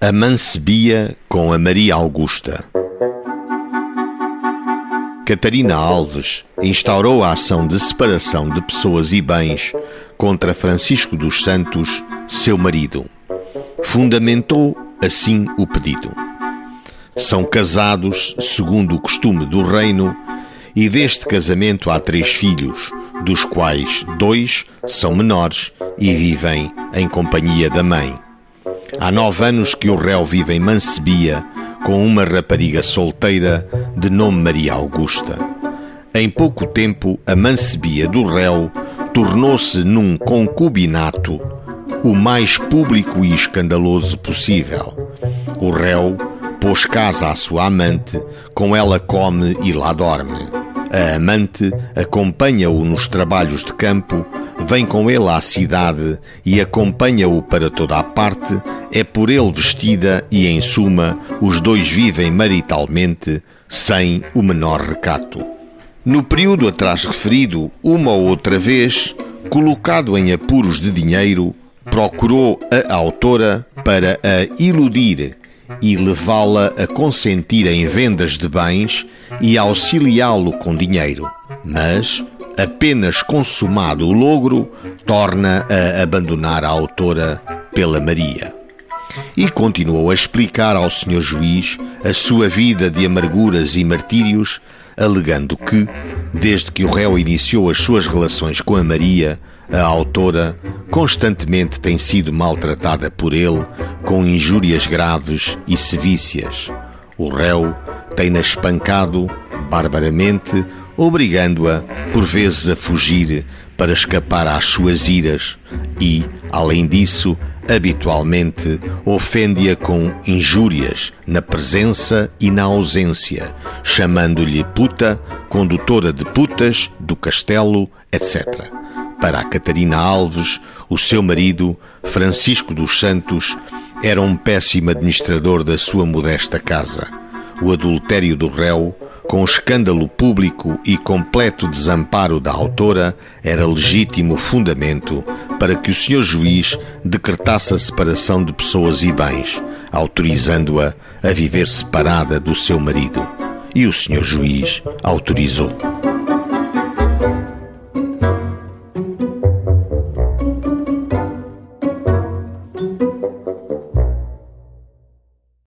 A Mancebia com a Maria Augusta. Catarina Alves instaurou a ação de separação de pessoas e bens contra Francisco dos Santos, seu marido. Fundamentou assim o pedido. São casados segundo o costume do reino e deste casamento há três filhos, dos quais dois são menores e vivem em companhia da mãe. Há nove anos que o réu vive em Mancebia com uma rapariga solteira de nome Maria Augusta. Em pouco tempo, a Mancebia do réu tornou-se num concubinato o mais público e escandaloso possível. O réu pôs casa à sua amante, com ela come e lá dorme. A amante acompanha-o nos trabalhos de campo vem com ele à cidade e acompanha-o para toda a parte, é por ele vestida e, em suma, os dois vivem maritalmente sem o menor recato. No período atrás referido, uma ou outra vez, colocado em apuros de dinheiro, procurou a autora para a iludir e levá-la a consentir em vendas de bens e auxiliá-lo com dinheiro. Mas, apenas consumado o logro, torna a abandonar a autora pela Maria. E continuou a explicar ao senhor juiz a sua vida de amarguras e martírios, alegando que, desde que o réu iniciou as suas relações com a Maria, a autora constantemente tem sido maltratada por ele com injúrias graves e sevícias. O réu tem-na espancado barbaramente obrigando-a, por vezes, a fugir para escapar às suas iras e, além disso, habitualmente ofende-a com injúrias na presença e na ausência, chamando-lhe puta, condutora de putas, do castelo, etc. Para a Catarina Alves, o seu marido, Francisco dos Santos, era um péssimo administrador da sua modesta casa. O adultério do réu com escândalo público e completo desamparo da autora, era legítimo fundamento para que o senhor juiz decretasse a separação de pessoas e bens, autorizando-a a viver separada do seu marido. E o senhor juiz autorizou.